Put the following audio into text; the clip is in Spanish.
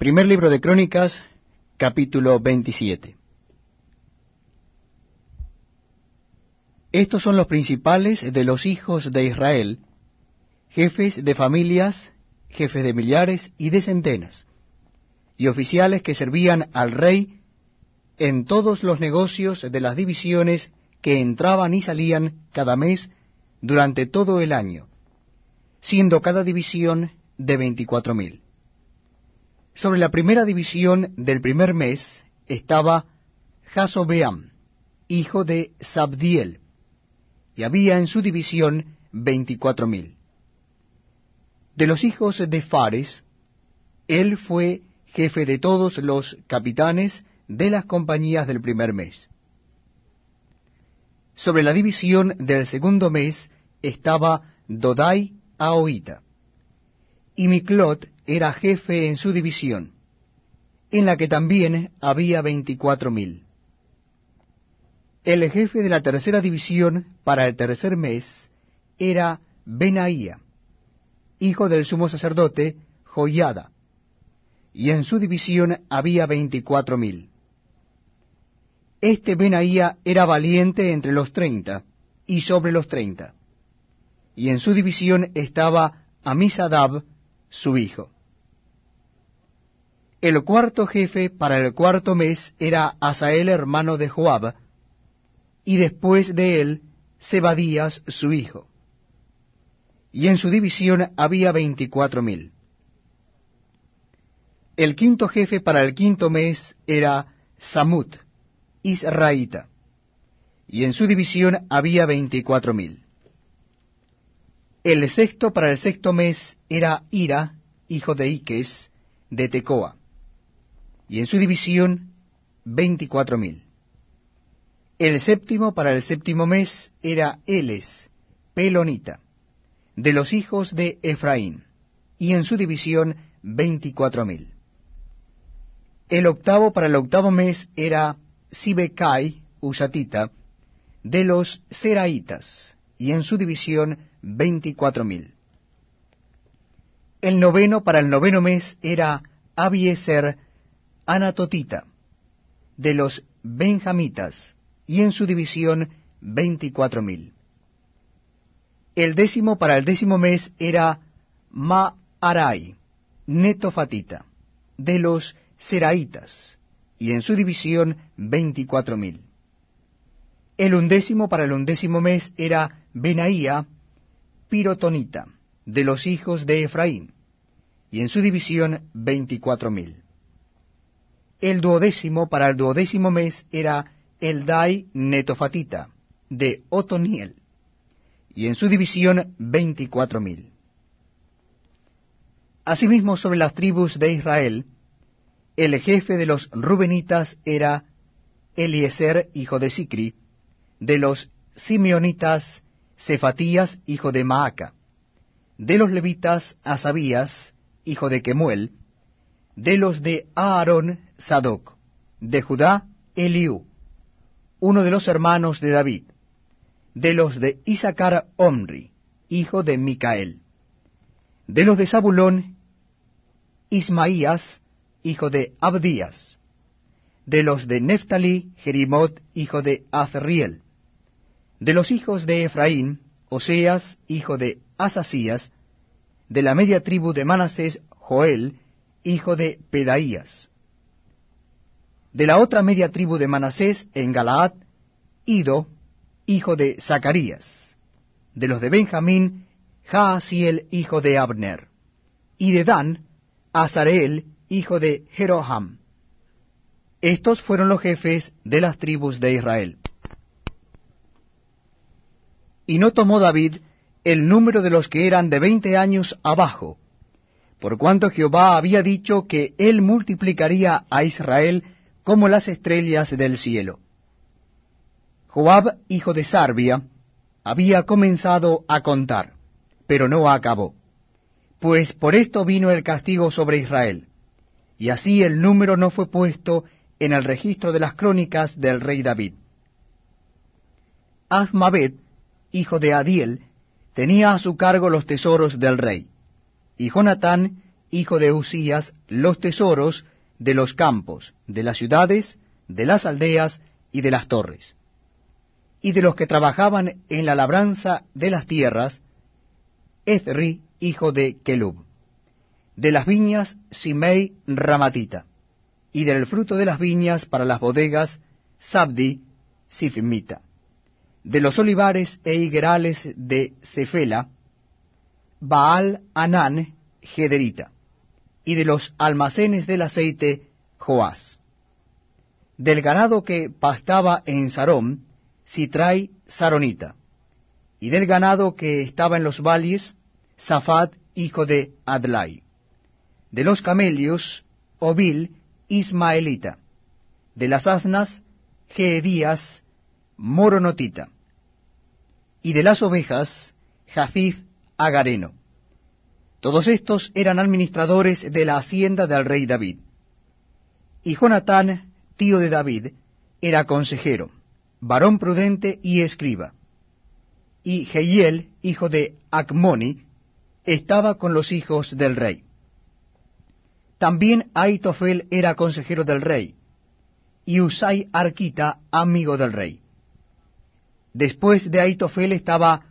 Primer libro de Crónicas, capítulo 27. Estos son los principales de los hijos de Israel, jefes de familias, jefes de millares y de centenas, y oficiales que servían al rey en todos los negocios de las divisiones que entraban y salían cada mes durante todo el año, siendo cada división de veinticuatro mil. Sobre la primera división del primer mes estaba Jasobeam, hijo de Sabdiel, y había en su división veinticuatro mil. De los hijos de Fares, él fue jefe de todos los capitanes de las compañías del primer mes. Sobre la división del segundo mes estaba Dodai Ahoita, y Miklot era jefe en su división, en la que también había veinticuatro mil. El jefe de la tercera división para el tercer mes era Benaía, hijo del sumo sacerdote Joyada, y en su división había veinticuatro mil. Este Benaía era valiente entre los treinta y sobre los treinta, y en su división estaba Amisadab, su hijo. El cuarto jefe para el cuarto mes era Asael hermano de Joab, y después de él Zebadías su hijo. Y en su división había veinticuatro mil. El quinto jefe para el quinto mes era Samut, Israelita, y en su división había veinticuatro mil. El sexto para el sexto mes era Ira, hijo de Iques, de Tecoa, y en su división veinticuatro mil. El séptimo para el séptimo mes era Eles, Pelonita, de los hijos de Efraín, y en su división veinticuatro mil. El octavo para el octavo mes era Sibecai, Usatita, de los Seraitas, y en su división veinticuatro mil. El noveno para el noveno mes era Abieser Anatotita, de los Benjamitas, y en su división veinticuatro mil. El décimo para el décimo mes era Maarai, Netofatita, de los Seraitas, y en su división veinticuatro mil. El undécimo para el undécimo mes era Benaía, Pirotonita, de los hijos de Efraín, y en su división veinticuatro mil. El duodécimo para el duodécimo mes era Eldai Netofatita, de Otoniel, y en su división veinticuatro mil. Asimismo, sobre las tribus de Israel, el jefe de los Rubenitas era Eliezer, hijo de Sicri, de los Simeonitas, Cefatías, hijo de Maaca, de los levitas, Asabías, hijo de Kemuel, de los de Aarón, Sadoc, de Judá, Eliú, uno de los hermanos de David, de los de Isaacar, Omri, hijo de Micael, de los de Zabulón, Ismaías, hijo de Abdías, de los de Neftalí, Jerimot, hijo de Azriel, de los hijos de Efraín, Oseas, hijo de Asasías, de la media tribu de Manasés, Joel, hijo de Pedaías. De la otra media tribu de Manasés, en Galaad, Ido, hijo de Zacarías. De los de Benjamín, Jaasiel, hijo de Abner. Y de Dan, Azareel, hijo de Jeroham. Estos fueron los jefes de las tribus de Israel. Y no tomó David el número de los que eran de veinte años abajo, por cuanto Jehová había dicho que él multiplicaría a Israel como las estrellas del cielo. Joab, hijo de Sarbia, había comenzado a contar, pero no acabó, pues por esto vino el castigo sobre Israel, y así el número no fue puesto en el registro de las crónicas del rey David. Azmabet, hijo de Adiel, tenía a su cargo los tesoros del rey y Jonatán, hijo de Usías, los tesoros de los campos, de las ciudades, de las aldeas y de las torres. Y de los que trabajaban en la labranza de las tierras, Ezri, hijo de Kelub. De las viñas, Simei Ramatita. Y del fruto de las viñas para las bodegas, Sabdi, Sifmita. De los olivares e higuerales de Cefela, Baal Anán, Gederita. Y de los almacenes del aceite, Joás. Del ganado que pastaba en Sarón, Sitrai Saronita. Y del ganado que estaba en los valles, Safat, hijo de Adlai. De los camelios, Obil, Ismaelita. De las asnas, Geedías, Moronotita. Y de las ovejas, Jacif, Agareno. Todos estos eran administradores de la hacienda del rey David. Y Jonatán, tío de David, era consejero, varón prudente y escriba. Y Jehiel, hijo de Acmoni, estaba con los hijos del rey. También Aitofel era consejero del rey, y Usai Arquita amigo del rey. Después de Aitofel estaba